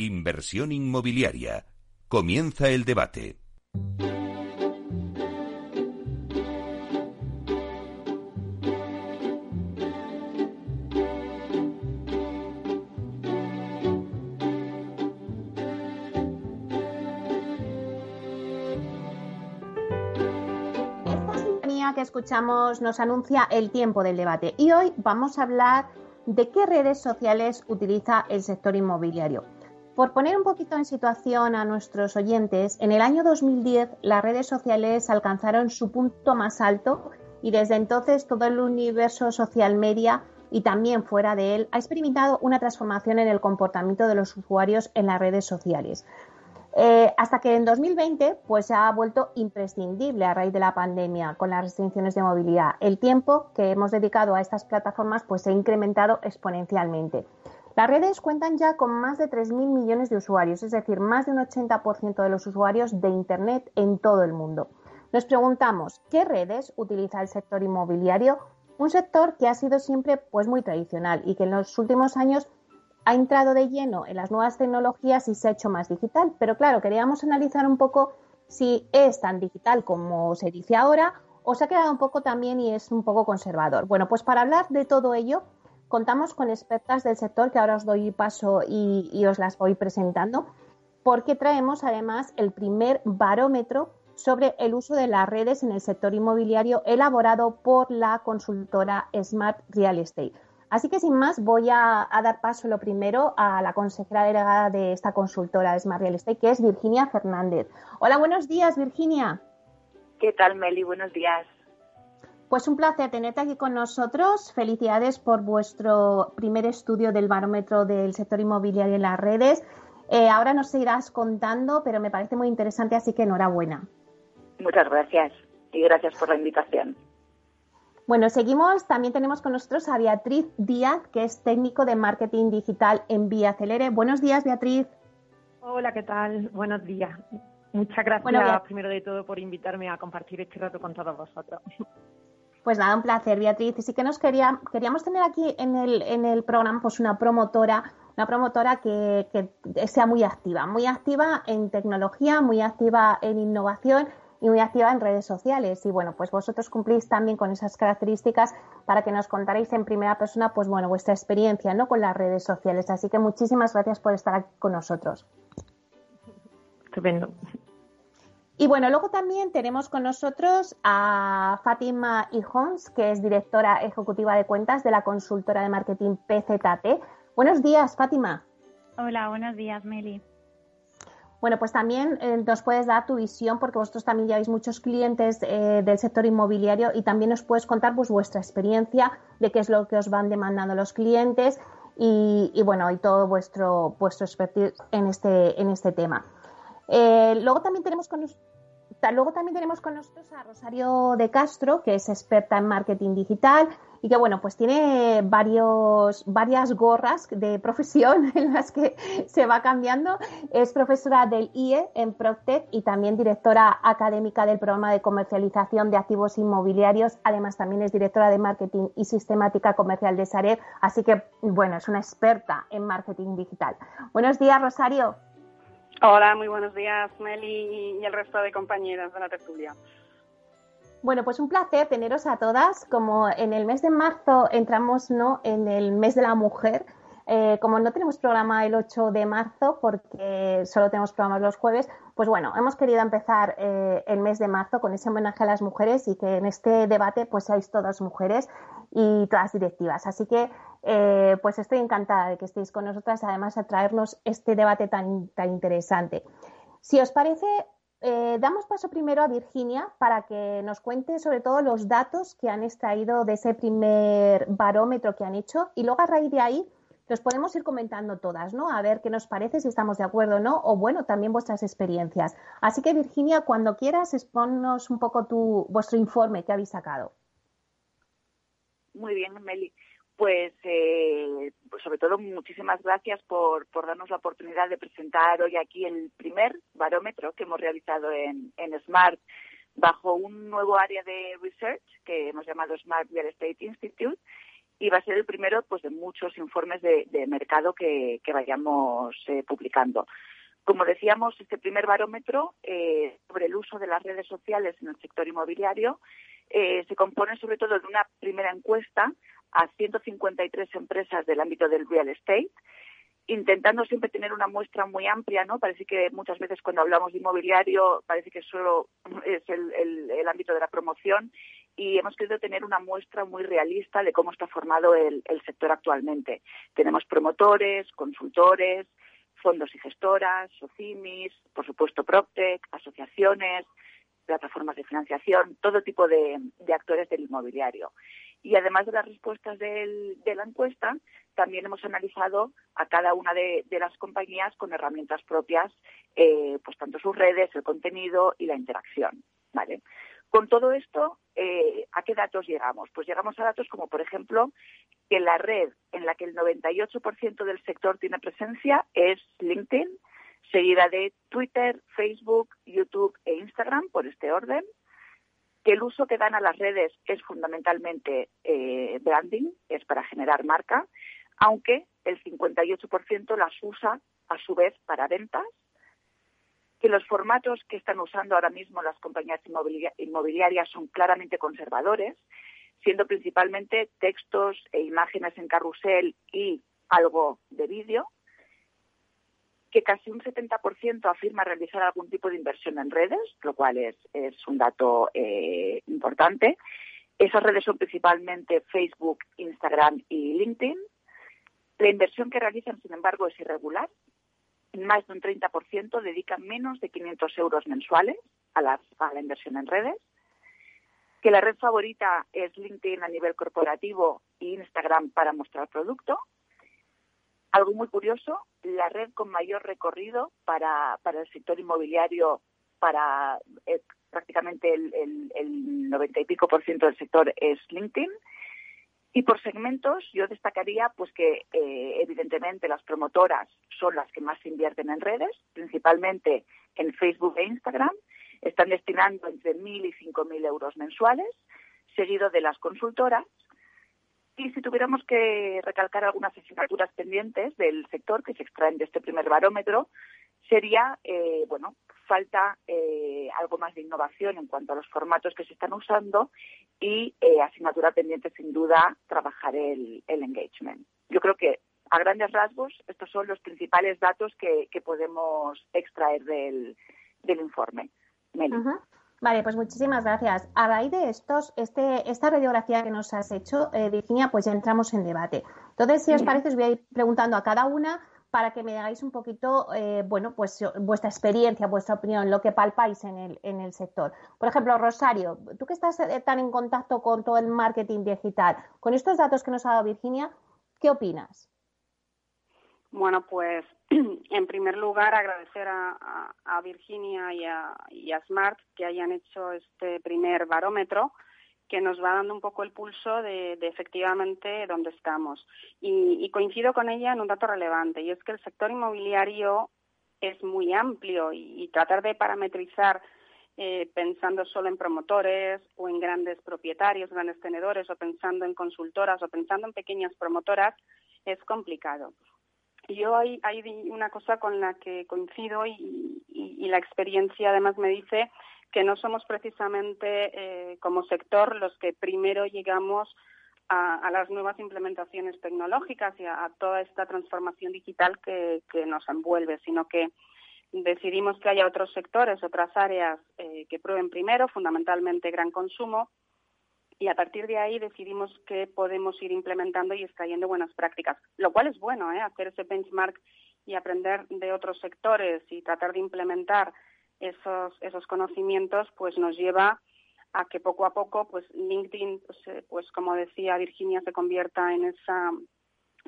Inversión inmobiliaria. Comienza el debate. que escuchamos nos anuncia el tiempo del debate y hoy vamos a hablar de qué redes sociales utiliza el sector inmobiliario. Por poner un poquito en situación a nuestros oyentes, en el año 2010 las redes sociales alcanzaron su punto más alto y desde entonces todo el universo social media y también fuera de él ha experimentado una transformación en el comportamiento de los usuarios en las redes sociales. Eh, hasta que en 2020 pues, se ha vuelto imprescindible a raíz de la pandemia con las restricciones de movilidad. El tiempo que hemos dedicado a estas plataformas pues, se ha incrementado exponencialmente. Las redes cuentan ya con más de 3.000 millones de usuarios, es decir, más de un 80% de los usuarios de Internet en todo el mundo. Nos preguntamos, ¿qué redes utiliza el sector inmobiliario? Un sector que ha sido siempre pues, muy tradicional y que en los últimos años ha entrado de lleno en las nuevas tecnologías y se ha hecho más digital. Pero claro, queríamos analizar un poco si es tan digital como se dice ahora o se ha quedado un poco también y es un poco conservador. Bueno, pues para hablar de todo ello, contamos con expertas del sector que ahora os doy paso y, os las voy presentando, porque traemos además el primer barómetro sobre el uso de las redes en el sector inmobiliario elaborado por la consultora Smart Real Estate. Así que sin más, voy a, dar paso lo primero a la consejera delegada de esta consultora de Smart Real Estate, que es Virginia Fernández. Hola, buenos días, Virginia. ¿Qué tal, Meli? Buenos días. Pues un placer tenerte aquí con nosotros. Felicidades por vuestro primer estudio del barómetro del sector inmobiliario en las redes. Eh, ahora nos irás contando, pero me parece muy interesante, así que enhorabuena. Muchas gracias y gracias por la invitación. Bueno, seguimos. También tenemos con nosotros a Beatriz Díaz, que es técnico de marketing digital en Vía Acelere. Buenos días, Beatriz. Hola, ¿qué tal? Buenos días. Muchas gracias, primero de todo, por invitarme a compartir este rato con todos vosotros. Pues nada, un placer, Beatriz. Y sí que nos quería, queríamos tener aquí en el, en el programa pues una promotora, una promotora que, que sea muy activa, muy activa en tecnología, muy activa en innovación y muy activa en redes sociales. Y bueno, pues vosotros cumplís también con esas características para que nos contaréis en primera persona, pues bueno, vuestra experiencia, ¿no? Con las redes sociales. Así que muchísimas gracias por estar aquí con nosotros. Estupendo. Y bueno, luego también tenemos con nosotros a Fátima Ijons, que es directora ejecutiva de cuentas de la consultora de marketing PZT. Buenos días, Fátima. Hola, buenos días, Meli. Bueno, pues también eh, nos puedes dar tu visión, porque vosotros también lleváis muchos clientes eh, del sector inmobiliario y también nos puedes contar pues, vuestra experiencia de qué es lo que os van demandando los clientes y, bueno, y todo vuestro, vuestro expertise en este, en este tema. Eh, luego también tenemos con nosotros a Rosario de Castro, que es experta en marketing digital y que, bueno, pues tiene varios, varias gorras de profesión en las que se va cambiando. Es profesora del IE en Proctec y también directora académica del programa de comercialización de activos inmobiliarios. Además, también es directora de marketing y sistemática comercial de Sareb. Así que, bueno, es una experta en marketing digital. Buenos días, Rosario. Hola, muy buenos días, Meli y el resto de compañeras de la tertulia. Bueno, pues un placer teneros a todas. Como en el mes de marzo entramos ¿no? en el mes de la mujer, eh, como no tenemos programa el 8 de marzo, porque solo tenemos programas los jueves, pues bueno, hemos querido empezar eh, el mes de marzo con ese homenaje a las mujeres y que en este debate pues seáis todas mujeres y todas directivas. Así que eh, pues estoy encantada de que estéis con nosotras, además a traernos este debate tan, tan interesante. Si os parece, damos paso primero a Virginia para que nos cuente sobre todo los datos que han extraído de ese primer barómetro que han hecho y luego a raíz de ahí los podemos ir comentando todas, ¿no? A ver qué nos parece, si estamos de acuerdo o no, o bueno, también vuestras experiencias. Así que Virginia, cuando quieras, exponnos un poco tu, vuestro informe que habéis sacado. Muy bien, Meli. Pues, eh, pues sobre todo muchísimas gracias por, por darnos la oportunidad de presentar hoy aquí el primer barómetro que hemos realizado en, en Smart bajo un nuevo área de research que hemos llamado Smart Real Estate Institute y va a ser el primero pues de muchos informes de, mercado que, vayamos eh, publicando. Como decíamos, este primer barómetro eh, sobre el uso de las redes sociales en el sector inmobiliario eh, se compone sobre todo de una primera encuesta a 153 empresas del ámbito del real estate intentando siempre tener una muestra muy amplia, ¿no? Parece que muchas veces cuando hablamos de inmobiliario parece que solo es el, ámbito de la promoción y hemos querido tener una muestra muy realista de cómo está formado el, sector actualmente. Tenemos promotores, consultores, fondos y gestoras, SOCIMIS, por supuesto PropTech, asociaciones, plataformas de financiación, todo tipo de actores del inmobiliario. Y además de las respuestas de la encuesta, también hemos analizado a cada una de, las compañías con herramientas propias, eh, pues tanto sus redes, el contenido y la interacción. ¿vale? Con todo esto, eh, ¿a qué datos llegamos? Pues llegamos a datos como, por ejemplo, que la red en la que el 98% del sector tiene presencia es LinkedIn, seguida de Twitter, Facebook, YouTube e Instagram, por este orden que el uso que dan a las redes es fundamentalmente eh, branding, es para generar marca, aunque el 58% las usa a su vez para ventas, que los formatos que están usando ahora mismo las compañías inmobiliarias son claramente conservadores, siendo principalmente textos e imágenes en carrusel y algo de vídeo, que casi un 70% afirma realizar algún tipo de inversión en redes, lo cual es, un dato eh, importante. Esas redes son principalmente Facebook, Instagram y LinkedIn. La inversión que realizan, sin embargo, es irregular. Más de un 30% dedican menos de 500 euros mensuales a la, a la inversión en redes. Que la red favorita es LinkedIn a nivel corporativo e Instagram para mostrar producto algo muy curioso, la red con mayor recorrido para, el sector inmobiliario, para eh, prácticamente el, el, 90 y pico por ciento del sector es LinkedIn. Y por segmentos, yo destacaría pues que eh, evidentemente las promotoras son las que más invierten en redes, principalmente en Facebook e Instagram. Están destinando entre 1.000 y 5.000 euros mensuales, seguido de las consultoras, y si tuviéramos que recalcar algunas asignaturas pendientes del sector que se extraen de este primer barómetro, sería, eh, bueno, falta eh, algo más de innovación en cuanto a los formatos que se están usando y eh, asignatura pendiente, sin duda, trabajar el, engagement. Yo creo que, a grandes rasgos, estos son los principales datos que, podemos extraer del, informe. Vale, pues muchísimas gracias. A raíz de estos, este, esta radiografía que nos has hecho, eh, Virginia, pues ya entramos en debate. Entonces, si os parece, os voy a ir preguntando a cada una para que me digáis un poquito, eh, bueno, pues vuestra experiencia, vuestra opinión, lo que palpáis en el, en el sector. Por ejemplo, Rosario, tú que estás eh, tan en contacto con todo el marketing digital, con estos datos que nos ha dado Virginia, ¿qué opinas? Bueno, pues en primer lugar agradecer a, Virginia y a, Smart que hayan hecho este primer barómetro que nos va dando un poco el pulso de, efectivamente dónde estamos. Y, coincido con ella en un dato relevante, y es que el sector inmobiliario es muy amplio y, tratar de parametrizar eh, pensando solo en promotores o en grandes propietarios, grandes tenedores, o pensando en consultoras o pensando en pequeñas promotoras, es complicado. Yo hay, hay una cosa con la que coincido y, la experiencia además me dice que no somos precisamente eh, como sector los que primero llegamos a, las nuevas implementaciones tecnológicas y a, toda esta transformación digital que, nos envuelve, sino que decidimos que haya otros sectores, otras áreas eh, que prueben primero, fundamentalmente gran consumo, y a partir de ahí decidimos que podemos ir implementando y extrayendo buenas prácticas, lo cual es bueno, ¿eh? hacer ese benchmark y aprender de otros sectores y tratar de implementar esos, esos conocimientos, pues nos lleva a que poco a poco, pues LinkedIn, pues, eh, pues como decía Virginia, se convierta en esa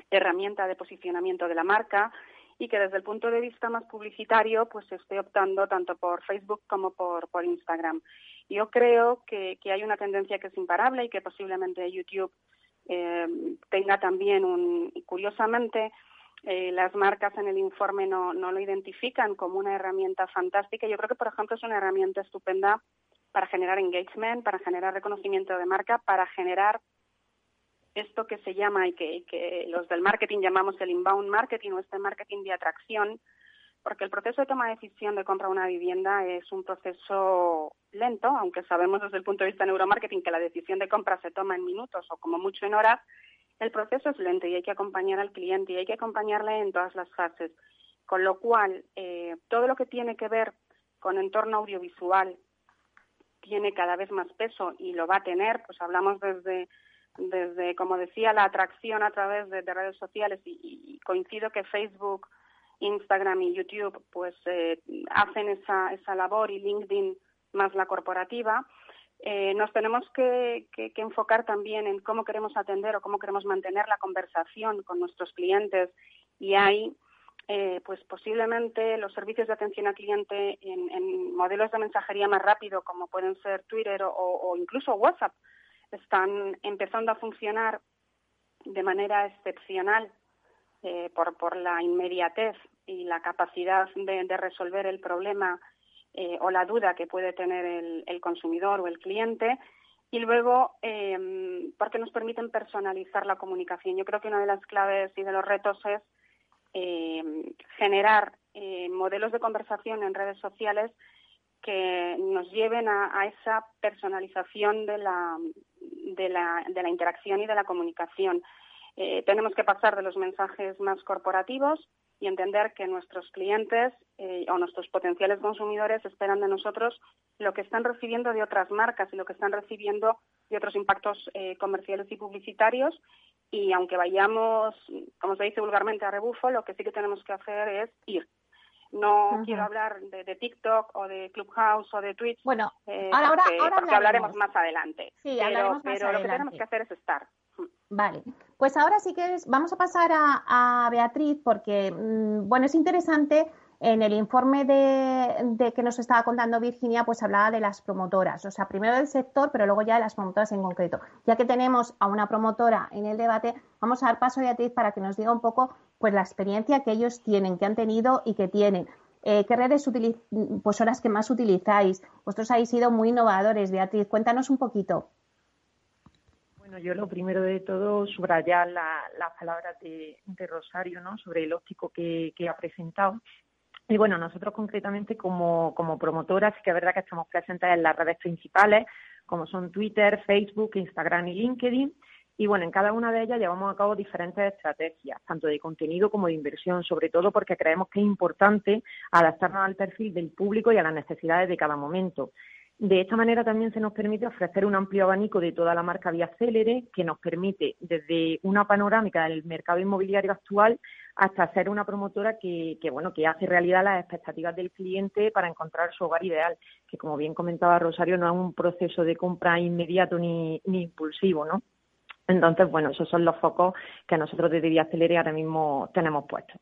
herramienta de posicionamiento de la marca y que desde el punto de vista más publicitario, pues esté optando tanto por Facebook como por, por Instagram. Yo creo que, hay una tendencia que es imparable y que posiblemente YouTube eh, tenga también un. Curiosamente, eh, las marcas en el informe no, no lo identifican como una herramienta fantástica. Yo creo que, por ejemplo, es una herramienta estupenda para generar engagement, para generar reconocimiento de marca, para generar esto que se llama y que, que los del marketing llamamos el inbound marketing o este marketing de atracción, porque el proceso de toma de decisión de compra de una vivienda es un proceso lento, aunque sabemos desde el punto de vista de neuromarketing que la decisión de compra se toma en minutos o como mucho en horas, el proceso es lento y hay que acompañar al cliente y hay que acompañarle en todas las fases. Con lo cual, eh, todo lo que tiene que ver con entorno audiovisual tiene cada vez más peso y lo va a tener, pues hablamos desde desde, como decía, la atracción a través de, redes sociales y, coincido que Facebook, Instagram y YouTube pues eh, hacen esa, esa labor y LinkedIn más la corporativa. Eh, nos tenemos que, enfocar también en cómo queremos atender o cómo queremos mantener la conversación con nuestros clientes. Y hay eh, pues posiblemente los servicios de atención al cliente en, modelos de mensajería más rápido como pueden ser Twitter o incluso WhatsApp están empezando a funcionar de manera excepcional eh, por la inmediatez y la capacidad de, resolver el problema eh, o la duda que puede tener el, consumidor o el cliente y luego em, porque nos permiten personalizar la comunicación. Yo creo que una de las claves y de los retos es em, generar eh, modelos de conversación en redes sociales que nos lleven a, esa personalización de la, de la, de la interacción y de la comunicación. Eh, tenemos que pasar de los mensajes más corporativos y entender que nuestros clientes eh, o nuestros potenciales consumidores esperan de nosotros lo que están recibiendo de otras marcas y lo que están recibiendo de otros impactos eh, comerciales y publicitarios. Y aunque vayamos, como se dice vulgarmente, a rebufo, lo que sí que tenemos que hacer es ir no quiero hablar de, TikTok o de Clubhouse o de Twitch. Bueno, eh, ahora, porque, hablaremos más adelante. Sí, pero, pero lo que tenemos que hacer es estar. Vale, pues ahora sí que vamos a pasar a, Beatriz porque, mm, bueno, es interesante. En el informe de, de, que nos estaba contando Virginia, pues hablaba de las promotoras, o sea, primero del sector, pero luego ya de las promotoras en concreto. Ya que tenemos a una promotora en el debate, vamos a dar paso a Beatriz para que nos diga un poco pues la experiencia que ellos tienen, que han tenido y que tienen. Eh, ¿Qué redes pues son las que más utilizáis? Vosotros habéis sido muy innovadores, Beatriz. Cuéntanos un poquito. Bueno, yo lo primero de todo subrayar las palabras de, Rosario, ¿no? Sobre el óptico que, ha presentado. Y bueno, nosotros concretamente como, como promotoras, sí que es verdad que estamos presentes en las redes principales, como son Twitter, Facebook, Instagram y LinkedIn. Y bueno, en cada una de ellas llevamos a cabo diferentes estrategias, tanto de contenido como de inversión, sobre todo porque creemos que es importante adaptarnos al perfil del público y a las necesidades de cada momento. De esta manera también se nos permite ofrecer un amplio abanico de toda la marca vía Célere, que nos permite desde una panorámica del mercado inmobiliario actual hasta ser una promotora que, bueno que hace realidad las expectativas del cliente para encontrar su hogar ideal, que como bien comentaba Rosario no es un proceso de compra inmediato ni, impulsivo, ¿no? Entonces, bueno, esos son los focos que nosotros desde Vía Celere ahora mismo tenemos puestos.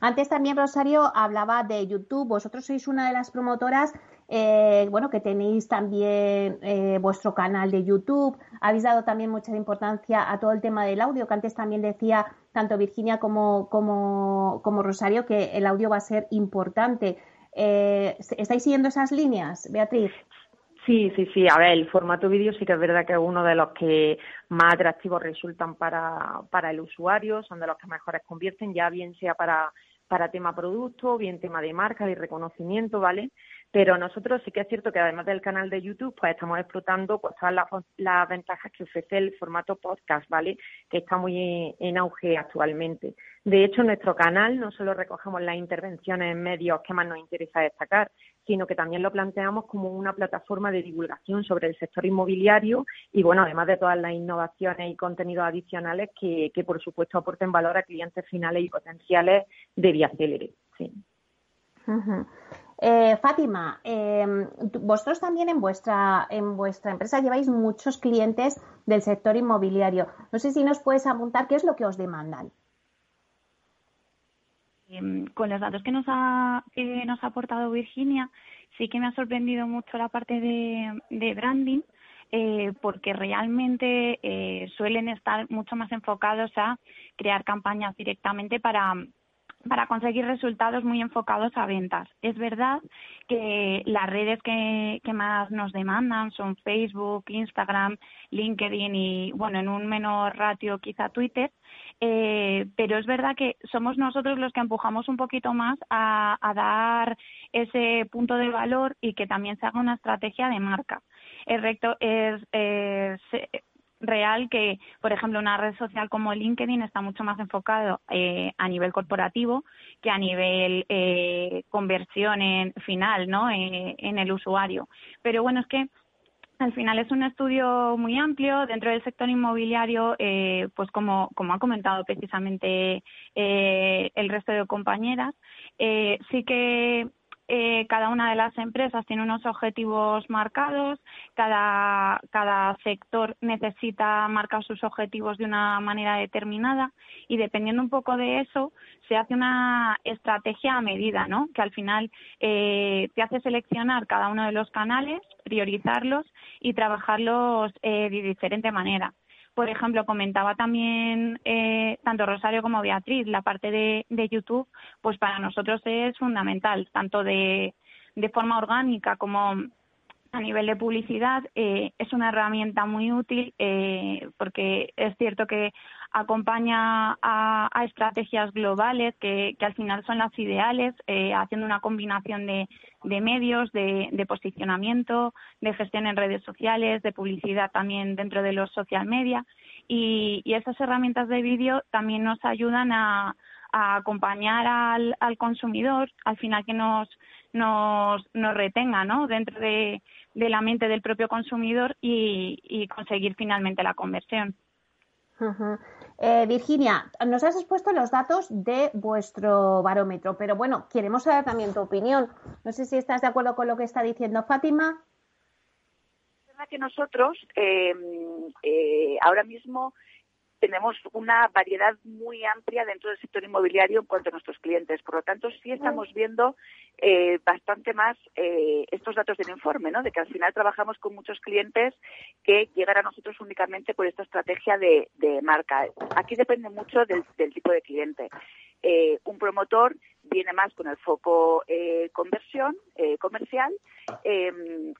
Antes también Rosario hablaba de YouTube. Vosotros sois una de las promotoras, eh, bueno, que tenéis también eh, vuestro canal de YouTube. Habéis dado también mucha importancia a todo el tema del audio, que antes también decía tanto Virginia como, como, como Rosario que el audio va a ser importante. Eh, ¿Estáis siguiendo esas líneas, Beatriz? Sí, sí, sí. A ver, el formato vídeo sí que es verdad que es uno de los que más atractivos resultan para, para el usuario, son de los que mejores convierten, ya bien sea para, para tema producto, bien tema de marca, de reconocimiento, ¿vale? Pero nosotros sí que es cierto que además del canal de YouTube, pues estamos explotando pues, todas las, ventajas que ofrece el formato podcast, ¿vale? Que está muy en auge actualmente. De hecho, en nuestro canal no solo recogemos las intervenciones en medios que más nos interesa destacar, sino que también lo planteamos como una plataforma de divulgación sobre el sector inmobiliario y, bueno, además de todas las innovaciones y contenidos adicionales que, que por supuesto, aporten valor a clientes finales y potenciales de Vía Célere. Sí. Eh, Fátima, em, vosotros también en vuestra, en vuestra empresa lleváis muchos clientes del sector inmobiliario. No sé si nos puedes apuntar qué es lo que os demandan. Em, con los datos que nos ha, que nos ha aportado Virginia, sí que me ha sorprendido mucho la parte de, branding, eh, porque realmente eh, suelen estar mucho más enfocados a crear campañas directamente para para conseguir resultados muy enfocados a ventas. Es verdad que las redes que, que, más nos demandan son Facebook, Instagram, LinkedIn y, bueno, en un menor ratio quizá Twitter, eh, pero es verdad que somos nosotros los que empujamos un poquito más a, dar ese punto de valor y que también se haga una estrategia de marca. Es, recto, es, es real que, por ejemplo, una red social como LinkedIn está mucho más enfocado eh, a nivel corporativo que a nivel eh, conversión en final, ¿no? Eh, en el usuario. Pero bueno, es que al final es un estudio muy amplio dentro del sector inmobiliario, eh, pues como, como ha comentado precisamente eh, el resto de compañeras, eh, sí que eh, cada una de las empresas tiene unos objetivos marcados, cada, cada sector necesita marcar sus objetivos de una manera determinada y dependiendo un poco de eso se hace una estrategia a medida, ¿no? Que al final eh, te hace seleccionar cada uno de los canales, priorizarlos y trabajarlos eh, de diferente manera por ejemplo, comentaba también eh, tanto Rosario como Beatriz, la parte de, de, YouTube, pues para nosotros es fundamental, tanto de, de forma orgánica como a nivel de publicidad eh, es una herramienta muy útil eh, porque es cierto que acompaña a, a estrategias globales que, que, al final son las ideales, eh, haciendo una combinación de, de medios, de, de, posicionamiento, de gestión en redes sociales, de publicidad también dentro de los social media. Y, y esas herramientas de vídeo también nos ayudan a, a acompañar al, al, consumidor, al final que nos, nos, nos retenga ¿no? dentro de, la mente del propio consumidor y, y conseguir finalmente la conversión. Uh. Eh, Virginia, nos has expuesto los datos de vuestro barómetro, pero bueno, queremos saber también tu opinión. No sé si estás de acuerdo con lo que está diciendo Fátima. Es verdad que nosotros eh, eh, ahora mismo tenemos una variedad muy amplia dentro del sector inmobiliario en cuanto a nuestros clientes. Por lo tanto, sí estamos viendo eh, bastante más eh, estos datos del informe, ¿no? De que al final trabajamos con muchos clientes que llegan a nosotros únicamente por esta estrategia de, de marca. Aquí depende mucho del, del tipo de cliente. Eh, un promotor viene más con el foco eh, conversión eh, comercial eh,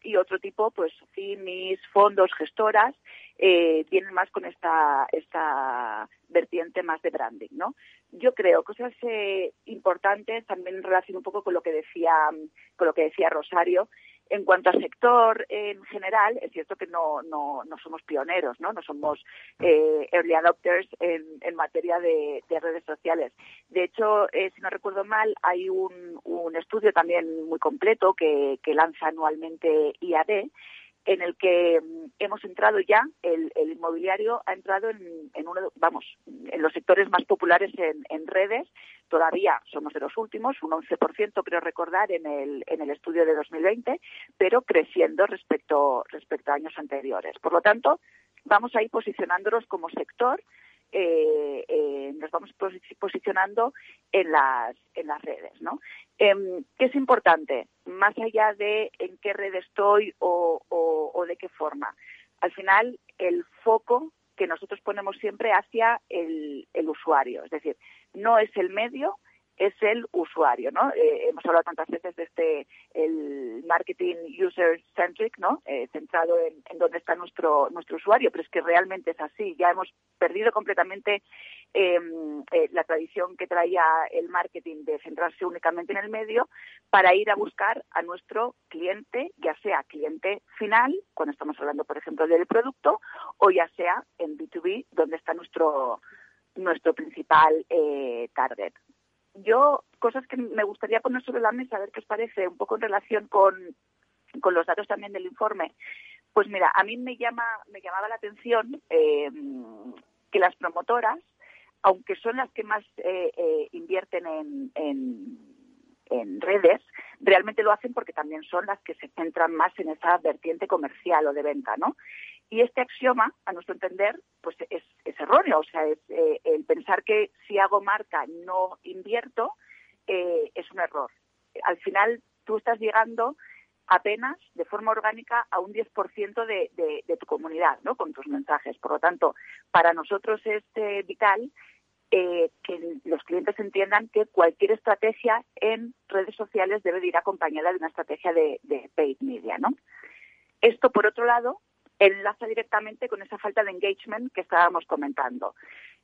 y otro tipo, pues CIMIS, fondos, gestoras, eh, vienen más con esta, esta vertiente más de branding, ¿no? Yo creo cosas eh, importantes también en relación un poco con lo que decía con lo que decía Rosario en cuanto al sector en general, es cierto que no, no, no somos pioneros, ¿no? No somos eh, early adopters en, en materia de, de, redes sociales. De hecho, eh, si no recuerdo mal, hay un, un estudio también muy completo que, que lanza anualmente IAD en el que hemos entrado ya, el, inmobiliario ha entrado en, en, uno, vamos, en los sectores más populares en, en, redes. Todavía somos de los últimos, un 11% creo recordar en el, en el estudio de 2020, pero creciendo respecto, respecto a años anteriores. Por lo tanto, vamos a ir posicionándonos como sector eh, eh, nos vamos posicionando en las, en las redes, ¿no? Eh, ¿Qué es importante? Más allá de en qué red estoy o, o, o de qué forma. Al final, el foco que nosotros ponemos siempre hacia el, el usuario, es decir, no es el medio, es el usuario, ¿no? Eh, hemos hablado tantas veces de este el marketing user centric, ¿no? Eh, centrado en, en dónde está nuestro nuestro usuario, pero es que realmente es así. Ya hemos perdido completamente eh, la tradición que traía el marketing de centrarse únicamente en el medio para ir a buscar a nuestro cliente, ya sea cliente final, cuando estamos hablando, por ejemplo, del producto, o ya sea en B2B, donde está nuestro nuestro principal eh, target yo, cosas que me gustaría poner sobre la mesa, a ver qué os parece, un poco en relación con, con los datos también del informe. Pues mira, a mí me llama, me llamaba la atención eh, que las promotoras, aunque son las que más eh, eh, invierten en, en, en, redes, realmente lo hacen porque también son las que se centran más en esa vertiente comercial o de venta, ¿no? Y este axioma, a nuestro entender, pues es, es erróneo. O sea, es, eh, el pensar que si hago marca no invierto eh, es un error. Al final, tú estás llegando apenas de forma orgánica a un 10% de, de, de, tu comunidad, ¿no? Con tus mensajes. Por lo tanto, para nosotros es eh, vital eh, que los clientes entiendan que cualquier estrategia en redes sociales debe ir acompañada de una estrategia de, paid media, ¿no? Esto, por otro lado, enlaza directamente con esa falta de engagement que estábamos comentando.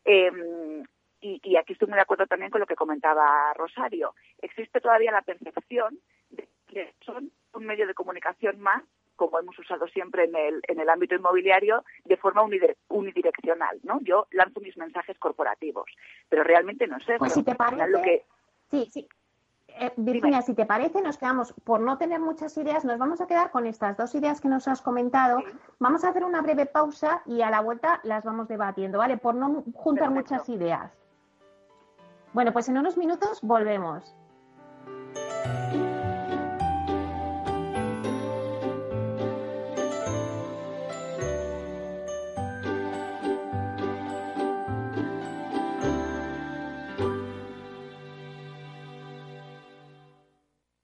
Em, y, aquí estoy muy de acuerdo también con lo que comentaba Rosario. Existe todavía la percepción de que son un medio de comunicación más como hemos usado siempre en el, en el ámbito inmobiliario, de forma unidireccional, ¿no? Yo lanzo mis mensajes corporativos, pero realmente no sé. Pues si te parece, sí, sí. Eh, Virginia, si te parece, nos quedamos, por no tener muchas ideas, nos vamos a quedar con estas dos ideas que nos has comentado. Vamos a hacer una breve pausa y a la vuelta las vamos debatiendo, ¿vale? Por no juntar muchas ideas. Bueno, pues en unos minutos volvemos.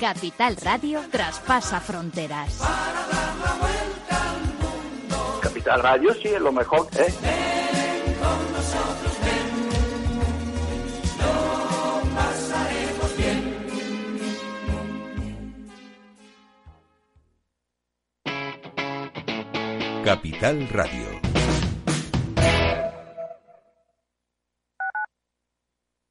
Capital Radio traspasa fronteras. Capital Radio sí es lo mejor, ¿eh? con nosotros, pasaremos bien. Capital Radio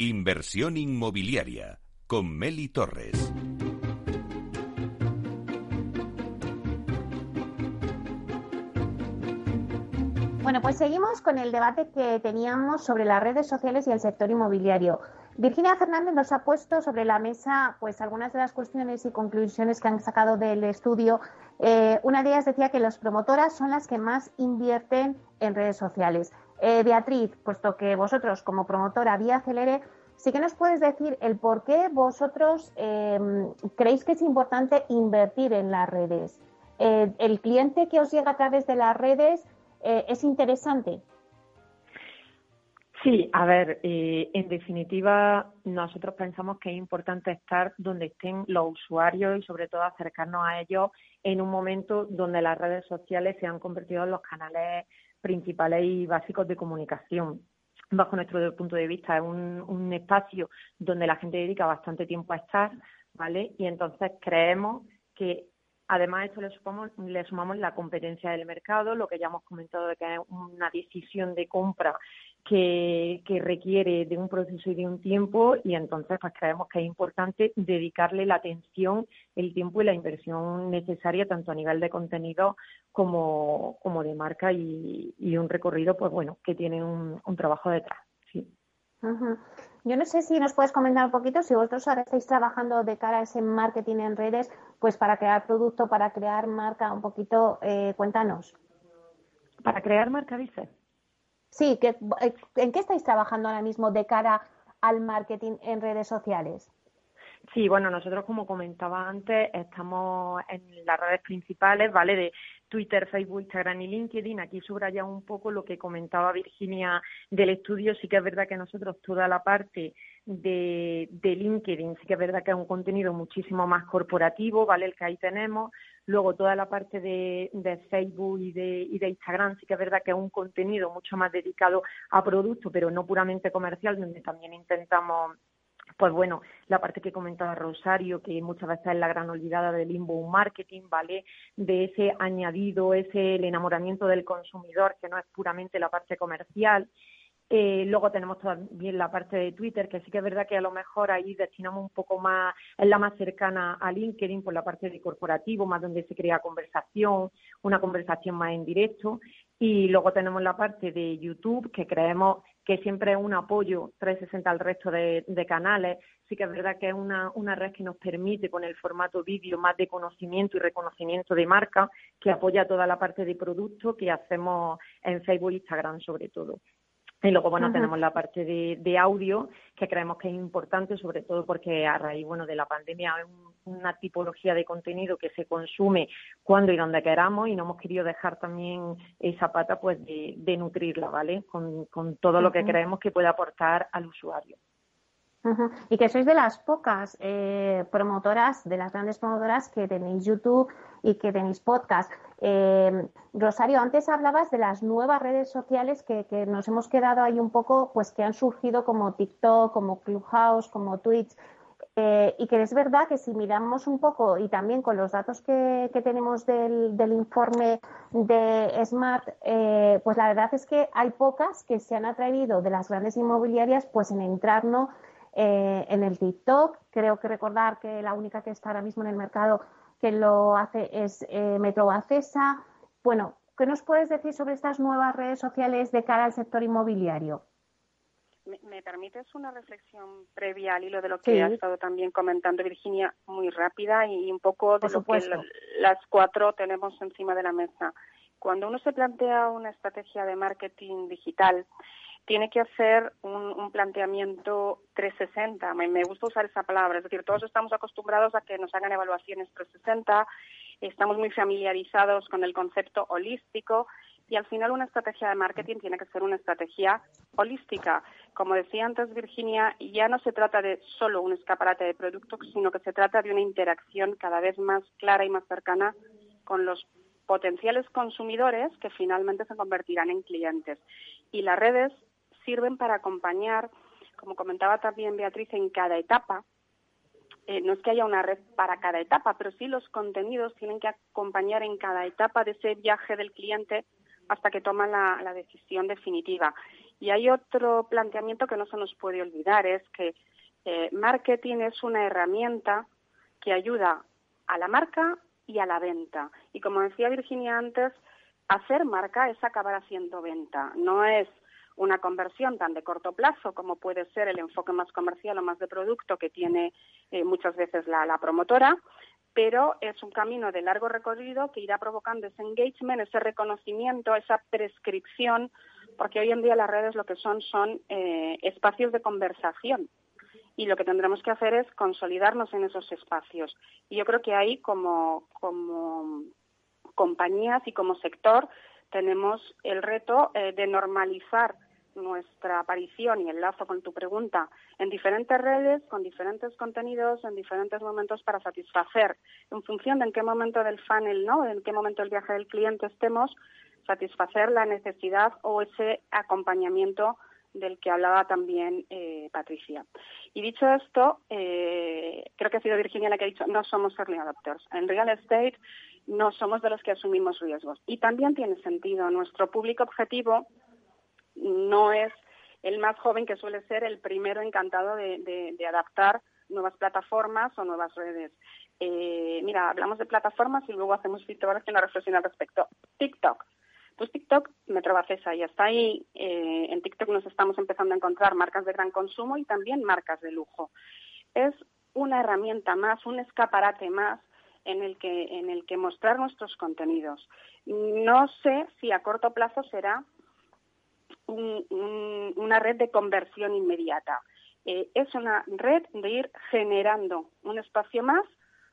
Inversión inmobiliaria con Meli Torres. Bueno, pues seguimos con el debate que teníamos sobre las redes sociales y el sector inmobiliario. Virginia Fernández nos ha puesto sobre la mesa pues algunas de las cuestiones y conclusiones que han sacado del estudio. Eh, una de ellas decía que las promotoras son las que más invierten en redes sociales. Eh, Beatriz, puesto que vosotros como promotora Vía Acelere, sí que nos puedes decir el por qué vosotros em, creéis que es importante invertir en las redes. Eh, el cliente que os llega a través de las redes eh, es interesante. Sí, a ver, en definitiva, nosotros pensamos que es importante estar donde estén los usuarios y sobre todo acercarnos a ellos en un momento donde las redes sociales se han convertido en los canales principales y básicos de comunicación. Bajo nuestro punto de vista, es un, un espacio donde la gente dedica bastante tiempo a estar, ¿vale? Y entonces creemos que Además, a esto le sumamos, le sumamos la competencia del mercado, lo que ya hemos comentado de que es una decisión de compra que, requiere de un proceso y de un tiempo y entonces pues creemos que es importante dedicarle la atención, el tiempo y la inversión necesaria tanto a nivel de contenido como, como de marca y, un recorrido pues bueno que tiene un, trabajo detrás. Sí. Yo no sé si nos puedes comentar un poquito si vosotros ahora estáis trabajando de cara a ese marketing en redes, pues para crear producto, para crear marca, un poquito, eh, cuéntanos. Para crear marca, dice. Sí, que, eh, ¿en qué estáis trabajando ahora mismo de cara al marketing en redes sociales? Sí, bueno, nosotros como comentaba antes, estamos en las redes principales, ¿vale? De Twitter, Facebook, Instagram y LinkedIn. Aquí subraya un poco lo que comentaba Virginia del estudio. Sí que es verdad que nosotros toda la parte de, de LinkedIn, sí que es verdad que es un contenido muchísimo más corporativo, ¿vale? El que ahí tenemos. Luego toda la parte de, de Facebook y de, y de Instagram, sí que es verdad que es un contenido mucho más dedicado a producto, pero no puramente comercial, donde también intentamos pues bueno, la parte que comentaba Rosario, que muchas veces es la gran olvidada del inbound marketing, ¿vale? De ese añadido, ese el enamoramiento del consumidor, que no es puramente la parte comercial. Eh, luego tenemos también la parte de Twitter, que sí que es verdad que a lo mejor ahí destinamos un poco más, es la más cercana a LinkedIn por la parte de corporativo, más donde se crea conversación, una conversación más en directo. Y luego tenemos la parte de YouTube, que creemos que siempre es un apoyo 360 al resto de, canales. Sí que es verdad que es una, una red que nos permite con el formato vídeo más de conocimiento y reconocimiento de marca, que apoya toda la parte de producto que hacemos en Facebook e Instagram sobre todo. Y luego, bueno, tenemos la parte de, audio, que creemos que es importante, sobre todo porque a raíz, bueno, de la pandemia hay una tipología de contenido que se consume cuando y donde queramos y no hemos querido dejar también esa pata, pues, de, nutrirla, ¿vale? Con, todo lo que creemos que puede aportar al usuario. Y que sois de las pocas eh, promotoras, de las grandes promotoras que tenéis YouTube y que tenéis podcast. Eh, Rosario, antes hablabas de las nuevas redes sociales que, nos hemos quedado ahí un poco, pues que han surgido como TikTok, como Clubhouse, como Twitch. Eh, y que es verdad que si miramos un poco y también con los datos que, tenemos del, informe de Smart, pues la verdad es que hay pocas que se han atrevido de las grandes inmobiliarias pues en entrarnos eh, en el TikTok. Creo que recordar que la única que está ahora mismo en el mercado que lo hace es eh, Metro Acesa. Bueno, ¿qué nos puedes decir sobre estas nuevas redes sociales de cara al sector inmobiliario? ¿Me, permites una reflexión previa al hilo de lo que ha estado también comentando Virginia, muy rápida y un poco de lo que las cuatro tenemos encima de la mesa? Cuando uno se plantea una estrategia de marketing digital, tiene que hacer un, planteamiento 360. Me, me, gusta usar esa palabra. Es decir, todos estamos acostumbrados a que nos hagan evaluaciones 360, estamos muy familiarizados con el concepto holístico y al final una estrategia de marketing tiene que ser una estrategia holística. Como decía antes Virginia, ya no se trata de solo un escaparate de productos, sino que se trata de una interacción cada vez más clara y más cercana con los potenciales consumidores que finalmente se convertirán en clientes. Y las redes sirven para acompañar, como comentaba también Beatriz, en cada etapa. Eh, no es que haya una red para cada etapa, pero sí los contenidos tienen que acompañar en cada etapa de ese viaje del cliente hasta que toma la, decisión definitiva. Y hay otro planteamiento que no se nos puede olvidar, es que eh, marketing es una herramienta que ayuda a la marca y a la venta. Y como decía Virginia antes, hacer marca es acabar haciendo venta. No es una conversión tan de corto plazo como puede ser el enfoque más comercial o más de producto que tiene eh, muchas veces la, promotora, pero es un camino de largo recorrido que irá provocando ese engagement, ese reconocimiento, esa prescripción, porque hoy en día las redes lo que son son eh, espacios de conversación y lo que tendremos que hacer es consolidarnos en esos espacios. Y yo creo que ahí como, como compañías y como sector tenemos el reto eh, de normalizar nuestra aparición y el lazo con tu pregunta en diferentes redes, con diferentes contenidos, en diferentes momentos para satisfacer, en función de en qué momento del funnel, ¿no? en qué momento del viaje del cliente estemos, satisfacer la necesidad o ese acompañamiento del que hablaba también eh, Patricia. Y dicho esto, eh, creo que ha sido Virginia la que ha dicho, no somos early adopters. En real estate no somos de los que asumimos riesgos. Y también tiene sentido. Nuestro público objetivo no es el más joven que suele ser el primero encantado de, adaptar nuevas plataformas o nuevas redes. Eh, mira, hablamos de plataformas y luego hacemos una reflexión al respecto. TikTok. Pues TikTok, Metrobacesa, y hasta ahí eh, en TikTok nos estamos empezando a encontrar marcas de gran consumo y también marcas de lujo. Es una herramienta más, un escaparate más en el que, en el que mostrar nuestros contenidos. No sé si a corto plazo será una red de conversión inmediata. Eh, es una red de ir generando un espacio más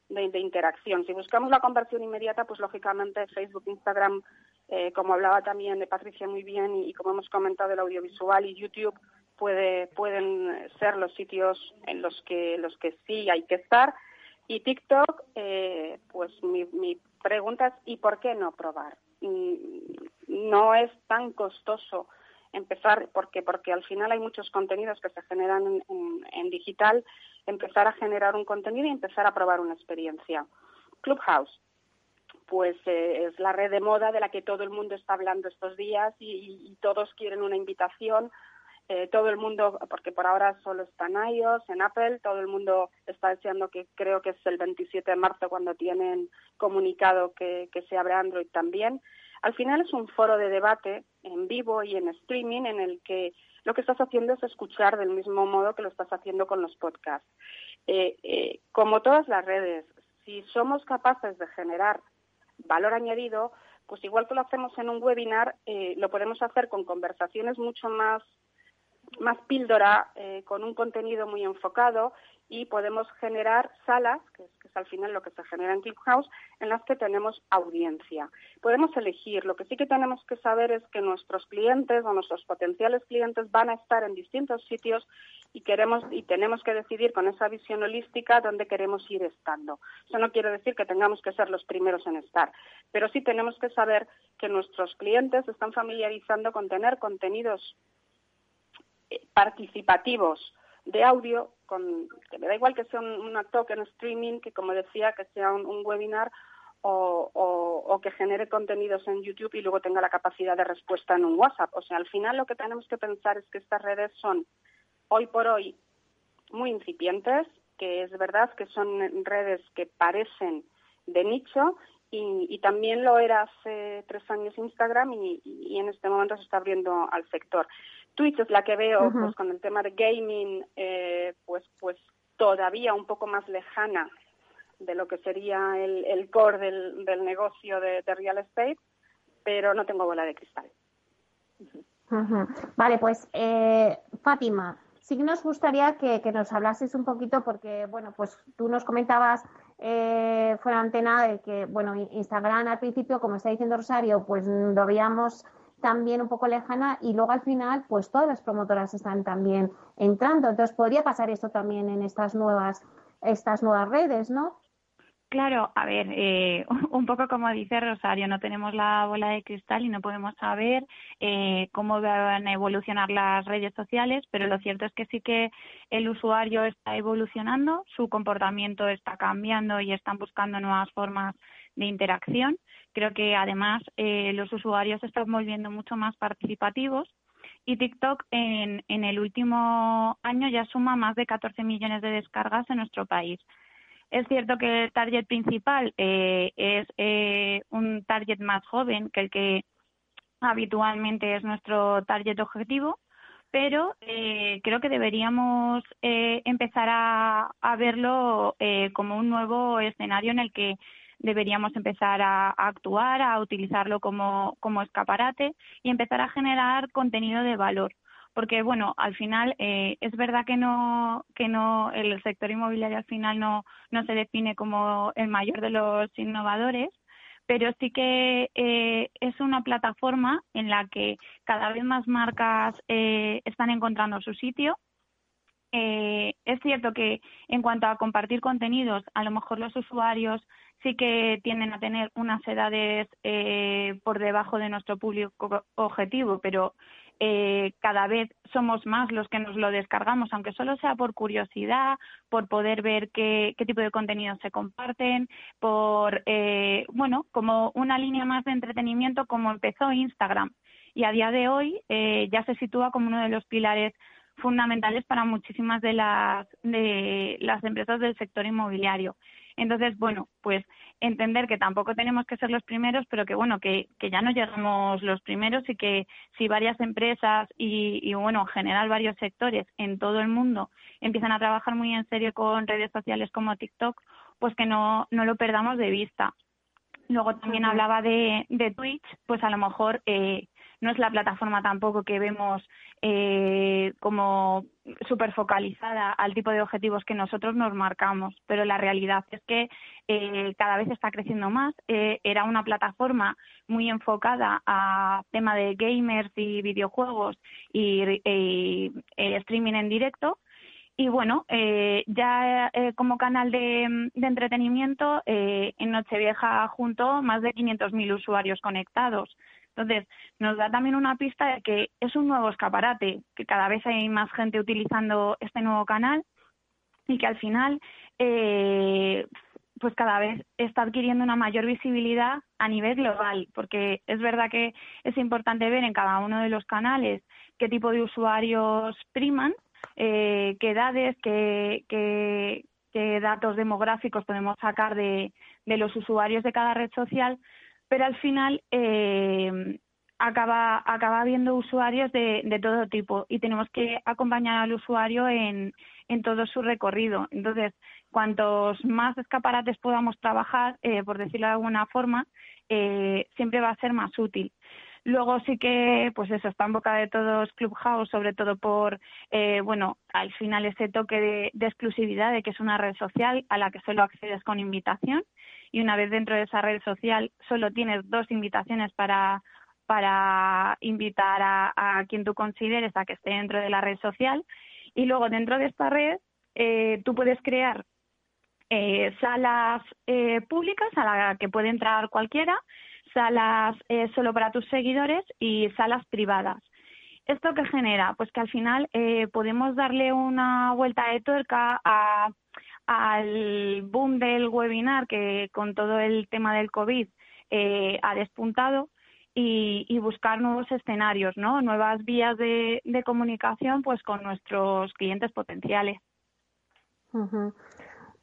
de, interacción. Si buscamos la conversión inmediata, pues lógicamente Facebook, Instagram, eh, como hablaba también de Patricia muy bien y, como hemos comentado el audiovisual y YouTube, puede, pueden ser los sitios en los que, los que sí hay que estar. Y TikTok, eh, pues mi, mi pregunta es, ¿y por qué no probar? Mm, no es tan costoso empezar, porque, porque al final hay muchos contenidos que se generan en, digital, empezar a generar un contenido y empezar a probar una experiencia. Clubhouse, pues eh, es la red de moda de la que todo el mundo está hablando estos días y, todos quieren una invitación. Eh, todo el mundo, porque por ahora solo está en iOS, en Apple, todo el mundo está deseando que creo que es el 27 de marzo cuando tienen comunicado que, se abre Android también. Al final es un foro de debate en vivo y en streaming en el que lo que estás haciendo es escuchar del mismo modo que lo estás haciendo con los podcasts. Eh, eh, como todas las redes, si somos capaces de generar valor añadido, pues igual que lo hacemos en un webinar, eh, lo podemos hacer con conversaciones mucho más más píldora, con un contenido muy enfocado y podemos generar salas, que es, al final lo que se genera en Clubhouse, en las que tenemos audiencia. Podemos elegir. Lo que sí que tenemos que saber es que nuestros clientes o nuestros potenciales clientes van a estar en distintos sitios y queremos y tenemos que decidir con esa visión holística dónde queremos ir estando. Eso no quiere decir que tengamos que ser los primeros en estar, pero sí tenemos que saber que nuestros clientes están familiarizando con tener contenidos eh, participativos de audio, con, que me da igual que sea un, una talk en streaming, que como decía, que sea un, webinar o, o, que genere contenidos en YouTube y luego tenga la capacidad de respuesta en un WhatsApp. O sea, al final lo que tenemos que pensar es que estas redes son hoy por hoy muy incipientes, que es verdad que son redes que parecen de nicho y, también lo era hace tres años Instagram y, y, en este momento se está abriendo al sector. Twitch es la que veo pues con el tema de gaming eh, pues pues todavía un poco más lejana de lo que sería el, el core del, del negocio de, real estate pero no tengo bola de cristal. Vale pues eh, Fátima sí que nos gustaría que, que, nos hablases un poquito porque bueno pues tú nos comentabas eh, fuera antena de que bueno Instagram al principio como está diciendo Rosario pues lo veíamos también un poco lejana y luego al final pues todas las promotoras están también entrando. Entonces podría pasar esto también en estas nuevas, estas nuevas redes, ¿no? Claro, a ver, eh, un poco como dice Rosario, no tenemos la bola de cristal y no podemos saber eh, cómo van a evolucionar las redes sociales, pero lo cierto es que sí que el usuario está evolucionando, su comportamiento está cambiando y están buscando nuevas formas de interacción. Creo que además eh, los usuarios se están volviendo mucho más participativos y TikTok en, en el último año ya suma más de 14 millones de descargas en nuestro país. Es cierto que el target principal eh, es eh, un target más joven que el que habitualmente es nuestro target objetivo, pero eh, creo que deberíamos empezar a, verlo como un nuevo escenario en el que deberíamos empezar a, actuar, a utilizarlo como, escaparate y empezar a generar contenido de valor. Porque bueno al final eh, es verdad que no que no el sector inmobiliario al final no no se define como el mayor de los innovadores pero sí que eh, es una plataforma en la que cada vez más marcas eh, están encontrando su sitio. Es cierto que en cuanto a compartir contenidos, a lo mejor los usuarios sí que tienden a tener unas edades por debajo de nuestro público objetivo, pero eh, cada vez somos más los que nos lo descargamos, aunque solo sea por curiosidad, por poder ver qué, tipo de contenidos se comparten, por, eh, bueno, como una línea más de entretenimiento como empezó Instagram. Y a día de hoy eh, ya se sitúa como uno de los pilares fundamentales para muchísimas de las, de las empresas del sector inmobiliario. Entonces, bueno, pues entender que tampoco tenemos que ser los primeros, pero que bueno, que, que ya no llegamos los primeros y que si varias empresas y, y bueno, en general varios sectores en todo el mundo empiezan a trabajar muy en serio con redes sociales como TikTok, pues que no, no lo perdamos de vista. Luego también hablaba de, de Twitch, pues a lo mejor eh, no es la plataforma tampoco que vemos eh, como súper focalizada al tipo de objetivos que nosotros nos marcamos, pero la realidad es que eh, cada vez está creciendo más. Eh, era una plataforma muy enfocada a tema de gamers y videojuegos y, streaming en directo. Y bueno, ya como canal de, de entretenimiento, en Nochevieja junto más de 500.000 usuarios conectados. Entonces, nos da también una pista de que es un nuevo escaparate, que cada vez hay más gente utilizando este nuevo canal y que al final, eh, pues cada vez está adquiriendo una mayor visibilidad a nivel global, porque es verdad que es importante ver en cada uno de los canales qué tipo de usuarios priman, eh, qué edades, qué, qué, qué datos demográficos podemos sacar de, de los usuarios de cada red social, pero al final eh, acaba, acaba habiendo usuarios de, de, todo tipo y tenemos que acompañar al usuario en, en todo su recorrido. Entonces, cuantos más escaparates podamos trabajar, eh, por decirlo de alguna forma, eh, siempre va a ser más útil. Luego sí que, pues eso, está en boca de todos Clubhouse, sobre todo por, eh, bueno, al final ese toque de, exclusividad de que es una red social a la que solo accedes con invitación. Y una vez dentro de esa red social solo tienes dos invitaciones para, para invitar a, quien tú consideres a que esté dentro de la red social. Y luego dentro de esta red eh, tú puedes crear eh, salas eh, públicas a la que puede entrar cualquiera, salas solo para tus seguidores y salas privadas. ¿Esto qué genera? Pues que al final podemos darle una vuelta de tuerca a, al boom del webinar que con todo el tema del COVID eh, ha despuntado y, buscar nuevos escenarios, ¿no? Nuevas vías de, comunicación pues con nuestros clientes potenciales.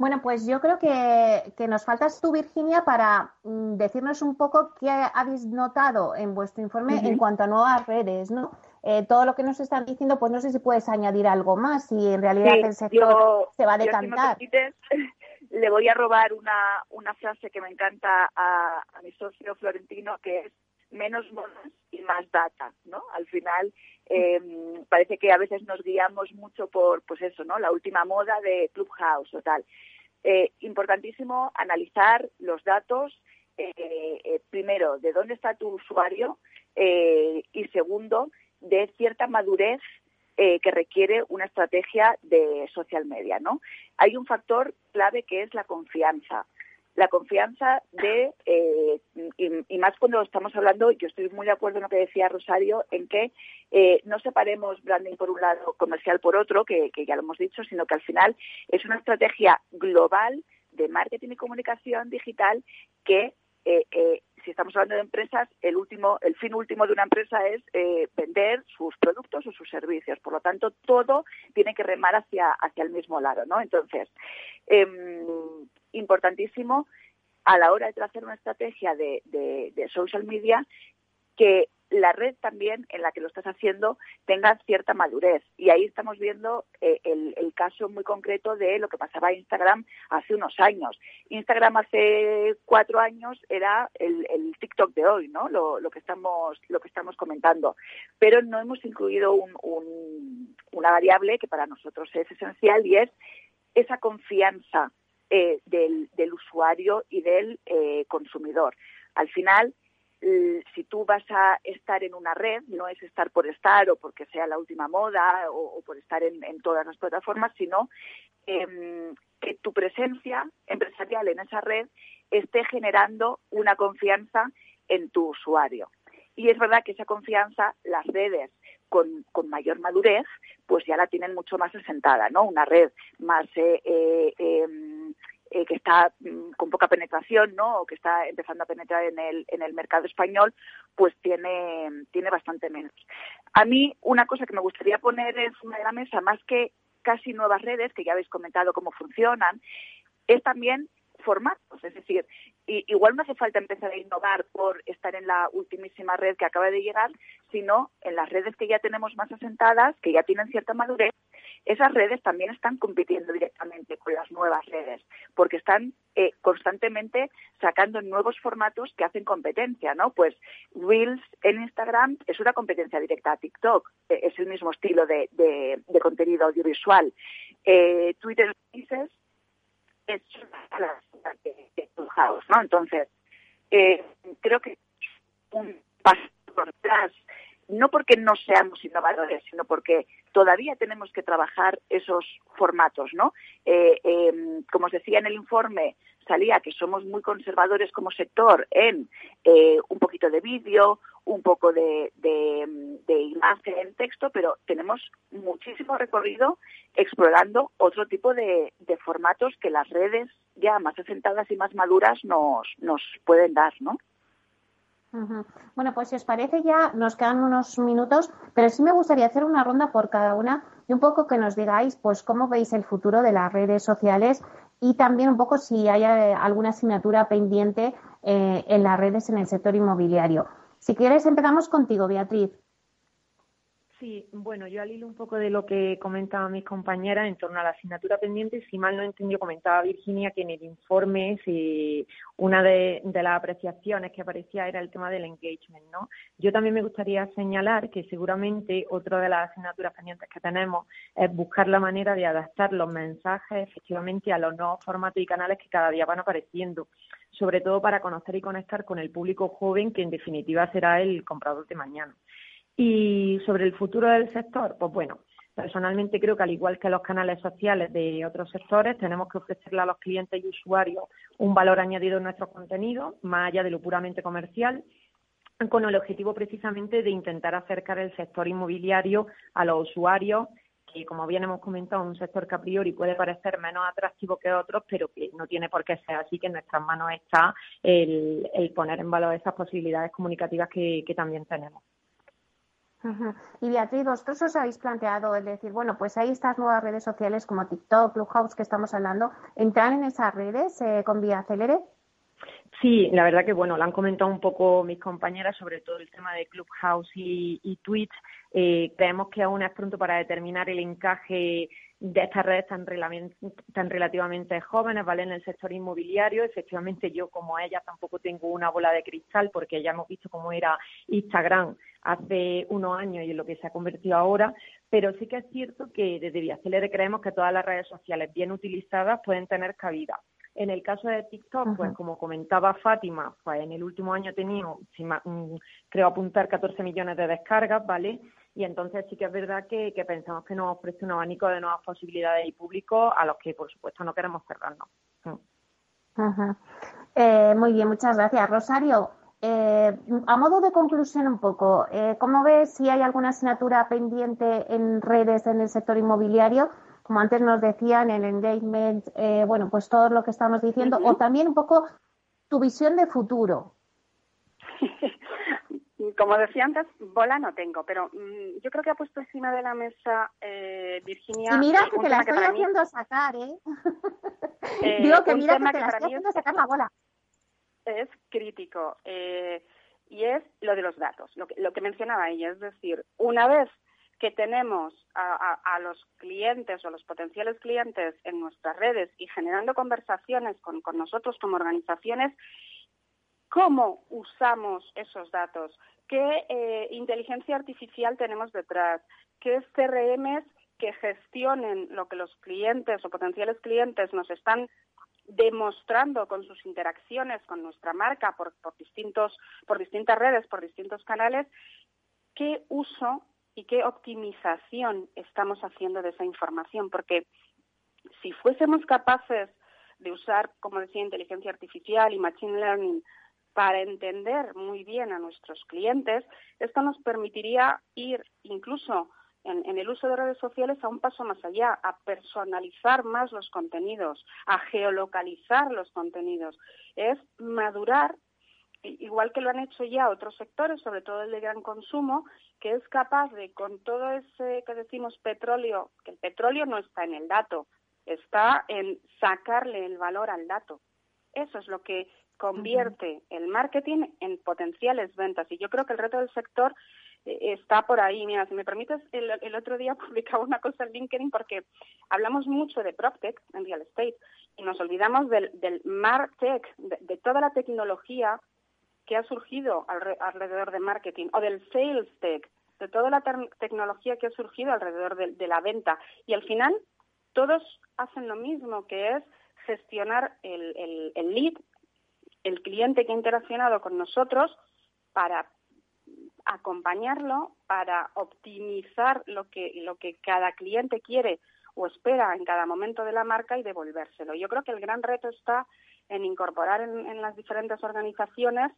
Bueno, pues yo creo que, que, nos faltas tú, Virginia, para mm, decirnos un poco qué habéis notado en vuestro informe en cuanto a nuevas redes, ¿no? Eh, todo lo que nos están diciendo, pues no sé si puedes añadir algo más, si en realidad el sector se va a decantar. le voy a robar una, una frase que me encanta a, mi socio Florentino, que es menos modas y más data, ¿no? Al final em, parece que a veces nos guiamos mucho por, pues eso, ¿no? La última moda de Clubhouse o tal. Eh, importantísimo analizar los datos, eh, primero, de dónde está tu usuario y segundo, de cierta madurez eh, que requiere una estrategia de social media, ¿no? Hay un factor clave que es la confianza. La confianza de, eh, y, más cuando estamos hablando, yo estoy muy de acuerdo en lo que decía Rosario, en que eh, no separemos branding por un lado, comercial por otro, que, ya lo hemos dicho, sino que al final es una estrategia global de marketing y comunicación digital que eh, si estamos hablando de empresas, el último, el fin último de una empresa es vender sus productos o sus servicios. Por lo tanto, todo tiene que remar hacia hacia el mismo lado, ¿no? Entonces, em, importantísimo a la hora de trazar una estrategia de, de, social media que la red también en la que lo estás haciendo tenga cierta madurez. Y ahí estamos viendo eh, el, el, caso muy concreto de lo que pasaba Instagram hace unos años. Instagram hace cuatro años era el, el TikTok de hoy, ¿no? Lo, lo, que estamos lo que estamos comentando. Pero no hemos incluido un, un, una variable que para nosotros es esencial y es esa confianza eh, del, del, usuario y del eh, consumidor. Al final, si tú vas a estar en una red, no es estar por estar o porque sea la última moda o, por estar en, todas las plataformas, sino em, que tu presencia empresarial en esa red esté generando una confianza en tu usuario. Y es verdad que esa confianza, las redes con, mayor madurez, pues ya la tienen mucho más asentada, ¿no? Una red más eh, em, eh, que está mm, con poca penetración, ¿no? O que está empezando a penetrar en el, en el mercado español, pues tiene, tiene bastante menos. A mí, una cosa que me gustaría poner encima de la mesa, más que casi nuevas redes, que ya habéis comentado cómo funcionan, es también formatos, es decir, igual no hace falta empezar a innovar por estar en la ultimísima red que acaba de llegar, sino en las redes que ya tenemos más asentadas, que ya tienen cierta madurez, esas redes también están compitiendo directamente con las nuevas redes, porque están eh, constantemente sacando nuevos formatos que hacen competencia, ¿no? Pues Reels en Instagram es una competencia directa a TikTok, eh, es el mismo estilo de, contenido audiovisual. Eh, Twitter Spaces es una de, ¿no? Entonces, eh, creo que un paso por atrás no porque no seamos innovadores, sino porque todavía tenemos que trabajar esos formatos, ¿no? Eh, em, como os decía en el informe, salía que somos muy conservadores como sector en eh, un poquito de vídeo, un poco de, de, imagen, texto, pero tenemos muchísimo recorrido explorando otro tipo de, de, formatos que las redes ya más asentadas y más maduras nos, nos pueden dar, ¿no? Bueno, pues si os parece ya nos quedan unos minutos, pero sí me gustaría hacer una ronda por cada una y un poco que nos digáis pues cómo veis el futuro de las redes sociales y también un poco si hay eh, alguna asignatura pendiente eh, en las redes en el sector inmobiliario. Si quieres empezamos contigo, Beatriz. Sí, bueno, yo al hilo un poco de lo que comentaban mis compañeras en torno a la asignatura pendiente, si mal no entendió, comentaba Virginia que en el informe si una de, las apreciaciones que aparecía era el tema del engagement, ¿no? Yo también me gustaría señalar que seguramente otra de las asignaturas pendientes que tenemos es buscar la manera de adaptar los mensajes efectivamente a los nuevos formatos y canales que cada día van apareciendo sobre todo para conocer y conectar con el público joven que en definitiva será el comprador de mañana. Y sobre el futuro del sector, pues bueno, personalmente creo que al igual que los canales sociales de otros sectores, tenemos que ofrecerle a los clientes y usuarios un valor añadido en nuestro contenido, más allá de lo puramente comercial, con el objetivo precisamente de intentar acercar el sector inmobiliario a los usuarios, que como bien hemos comentado, es un sector que a priori puede parecer menos atractivo que otros, pero que no tiene por qué ser así, que en nuestras manos está el, poner en valor esas posibilidades comunicativas que también tenemos. Y Beatriz, vosotros os habéis planteado el decir, bueno, pues hay estas nuevas redes sociales como TikTok, Clubhouse que estamos hablando, ¿entrar en esas redes eh, con vía Celere? Sí, la verdad que bueno, lo han comentado un poco mis compañeras sobre todo el tema de Clubhouse y, y Twitch. Eh, creemos que aún es pronto para determinar el encaje de estas redes tan, tan relativamente jóvenes, ¿vale? En el sector inmobiliario, efectivamente yo como ella tampoco tengo una bola de cristal porque ya hemos visto cómo era Instagram hace unos años y en lo que se ha convertido ahora, pero sí que es cierto que desde Viacelere creemos que todas las redes sociales bien utilizadas pueden tener cabida. En el caso de TikTok, pues como comentaba Fátima, pues en el último año he tenido, mm, creo apuntar 14 millones de descargas, ¿vale? Y entonces sí que es verdad que, pensamos que nos ofrece un abanico de nuevas posibilidades y públicos a los que, por supuesto, no queremos cerrarnos. Mm. Eh, muy bien, muchas gracias. Rosario, eh, a modo de conclusión un poco, eh, ¿cómo ves si hay alguna asignatura pendiente en redes en el sector inmobiliario? Como antes nos decían, el engagement, eh, bueno, pues todo lo que estamos diciendo, o también un poco tu visión de futuro. Como decía antes, bola no tengo, pero mm, yo creo que ha puesto encima de la mesa eh, Virginia. Y mira que te la que estoy para mí- haciendo sacar, ¿eh? eh, Digo que mira que tema te la estoy haciendo sacar la bola. es crítico eh, y es lo de los datos, lo que, lo que mencionaba ella. Es decir, una vez que tenemos a, a- a los clientes o los potenciales clientes en nuestras redes y generando conversaciones con, con nosotros como organizaciones, ¿cómo usamos esos datos? ¿Qué eh, inteligencia artificial tenemos detrás? ¿Qué CRMs que gestionen lo que los clientes o potenciales clientes nos están demostrando con sus interacciones con nuestra marca por, por distintos por distintas redes por distintos canales qué uso y qué optimización estamos haciendo de esa información porque si fuésemos capaces de usar como decía inteligencia artificial y machine learning para entender muy bien a nuestros clientes esto nos permitiría ir incluso en, en el uso de redes sociales a un paso más allá, a personalizar más los contenidos, a geolocalizar los contenidos. Es madurar, igual que lo han hecho ya otros sectores, sobre todo el de gran consumo, que es capaz de, con todo ese que decimos petróleo, que el petróleo no está en el dato, está en sacarle el valor al dato. Eso es lo que convierte el marketing en potenciales ventas. Y yo creo que el reto del sector eh, está por ahí. Mira, si me permites, el, el otro día publicaba una cosa en LinkedIn porque hablamos mucho de PropTech en real estate y nos olvidamos del, del MarTech, de, de toda la tecnología que ha surgido alre- alrededor de marketing o del sales tech, de toda la tecnología que ha surgido alrededor de, de la venta. Y al final todos hacen lo mismo, que es gestionar el, el, el lead, el cliente que ha interaccionado con nosotros para acompañarlo, para optimizar lo que, lo que cada cliente quiere o espera en cada momento de la marca y devolvérselo. Yo creo que el gran reto está en incorporar en, las diferentes organizaciones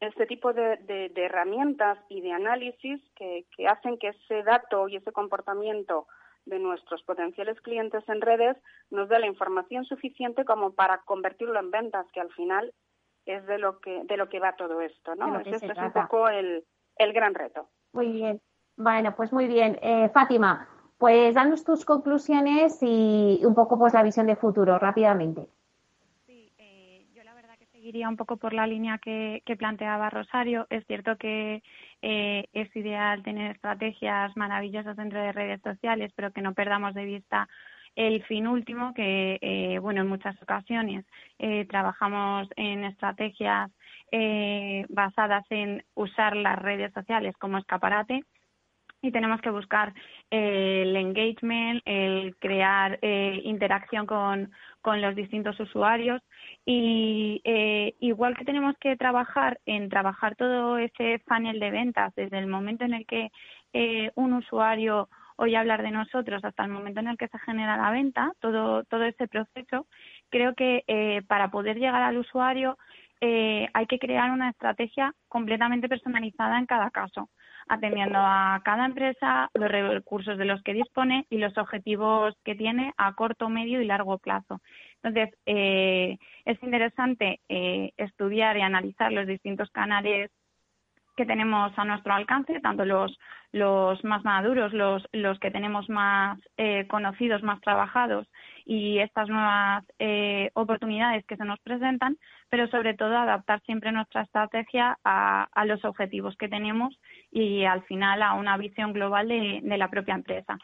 este tipo de, herramientas y de análisis que hacen que ese dato y ese comportamiento de nuestros potenciales clientes en redes nos dé la información suficiente como para convertirlo en ventas, que al final es de lo que de lo que va todo esto, ¿no? Ese es un trata. poco el, el gran reto. Muy bien. Bueno, pues muy bien. Eh, Fátima, pues danos tus conclusiones y un poco pues la visión de futuro rápidamente. Seguiría un poco por la línea que, que planteaba Rosario. Es cierto que eh, es ideal tener estrategias maravillosas dentro de redes sociales, pero que no perdamos de vista el fin último, que, eh, bueno, en muchas ocasiones eh, trabajamos en estrategias eh, basadas en usar las redes sociales como escaparate y tenemos que buscar eh, el engagement, el crear eh, interacción con, con los distintos usuarios. Y eh, igual que tenemos que trabajar en trabajar todo ese funnel de ventas desde el momento en el que eh, un usuario oye hablar de nosotros hasta el momento en el que se genera la venta, todo, todo ese proceso, creo que eh, para poder llegar al usuario hay que crear una estrategia completamente personalizada en cada caso atendiendo a cada empresa, los recursos de los que dispone y los objetivos que tiene a corto, medio y largo plazo. Entonces, eh, es interesante eh, estudiar y analizar los distintos canales que tenemos a nuestro alcance, tanto los, los más maduros, los, los que tenemos más eh, conocidos, más trabajados y estas nuevas eh, oportunidades que se nos presentan, pero sobre todo adaptar siempre nuestra estrategia a, los objetivos que tenemos y al final a una visión global de, la propia empresa.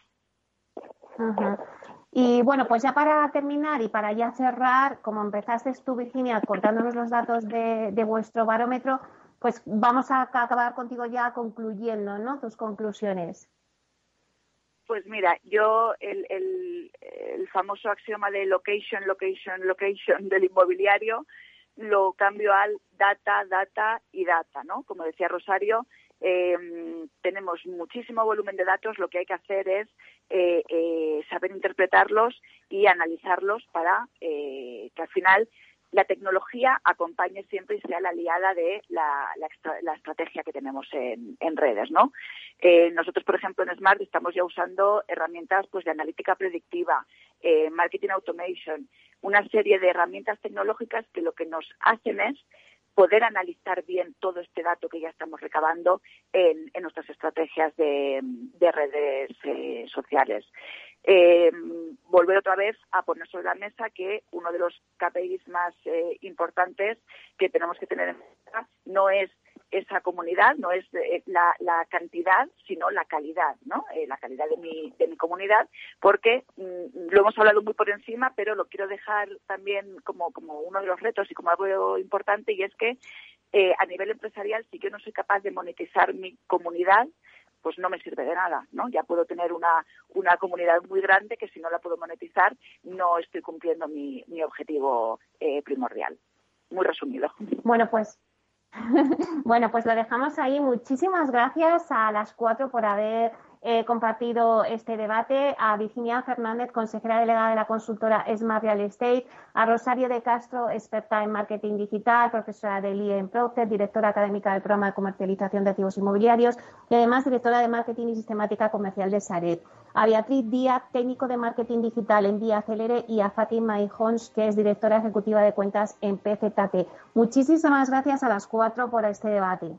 Y bueno, pues ya para terminar y para ya cerrar, como empezaste tú, Virginia, contándonos los datos de, de vuestro barómetro, pues vamos a acabar contigo ya concluyendo, ¿no? Tus conclusiones. Pues mira, yo el, el, famoso axioma de location, location, location del inmobiliario lo cambio al data, data y data, ¿no? Como decía Rosario, Em, tenemos muchísimo volumen de datos, lo que hay que hacer es eh, eh, saber interpretarlos y analizarlos para eh, que al final la tecnología acompañe siempre y sea la aliada de la, estrategia que tenemos en, redes, ¿no? nosotros, por ejemplo, en Smart estamos ya usando herramientas pues de analítica predictiva, marketing automation, una serie de herramientas tecnológicas que lo que nos hacen es poder analizar bien todo este dato que ya estamos recabando en, nuestras estrategias de, redes eh, sociales. Eh, volver otra vez a poner sobre la mesa que uno de los KPIs más eh, importantes que tenemos que tener en cuenta no es esa comunidad no es eh, la, cantidad, sino la calidad, ¿no? Eh, la calidad de mi, de mi comunidad, porque mm, lo hemos hablado muy por encima, pero lo quiero dejar también como, como uno de los retos y como algo importante, y es que eh, a nivel empresarial, si yo no soy capaz de monetizar mi comunidad, pues no me sirve de nada, ¿no? Ya puedo tener una, una comunidad muy grande que si no la puedo monetizar no estoy cumpliendo mi, mi objetivo primordial. Muy resumido. Bueno, pues bueno, pues lo dejamos ahí. Muchísimas gracias a las cuatro por haber eh, compartido este debate, a Virginia Fernández, consejera delegada de la consultora Smart Real Estate, a Rosario de Castro, experta en marketing digital, profesora del IE en Procter, directora académica del programa de comercialización de activos inmobiliarios y además directora de marketing y sistemática comercial de Saret a Beatriz Díaz, técnico de marketing digital en Vía Acelere, y a Fátima Ijons, que es directora ejecutiva de cuentas en PZT. Muchísimas gracias a las cuatro por este debate.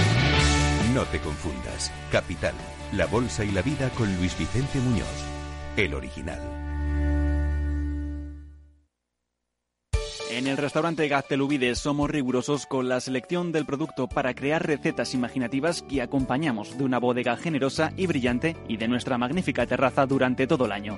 No te confundas. Capital, la bolsa y la vida con Luis Vicente Muñoz, el original. En el restaurante Gaztelubides somos rigurosos con la selección del producto para crear recetas imaginativas que acompañamos de una bodega generosa y brillante y de nuestra magnífica terraza durante todo el año.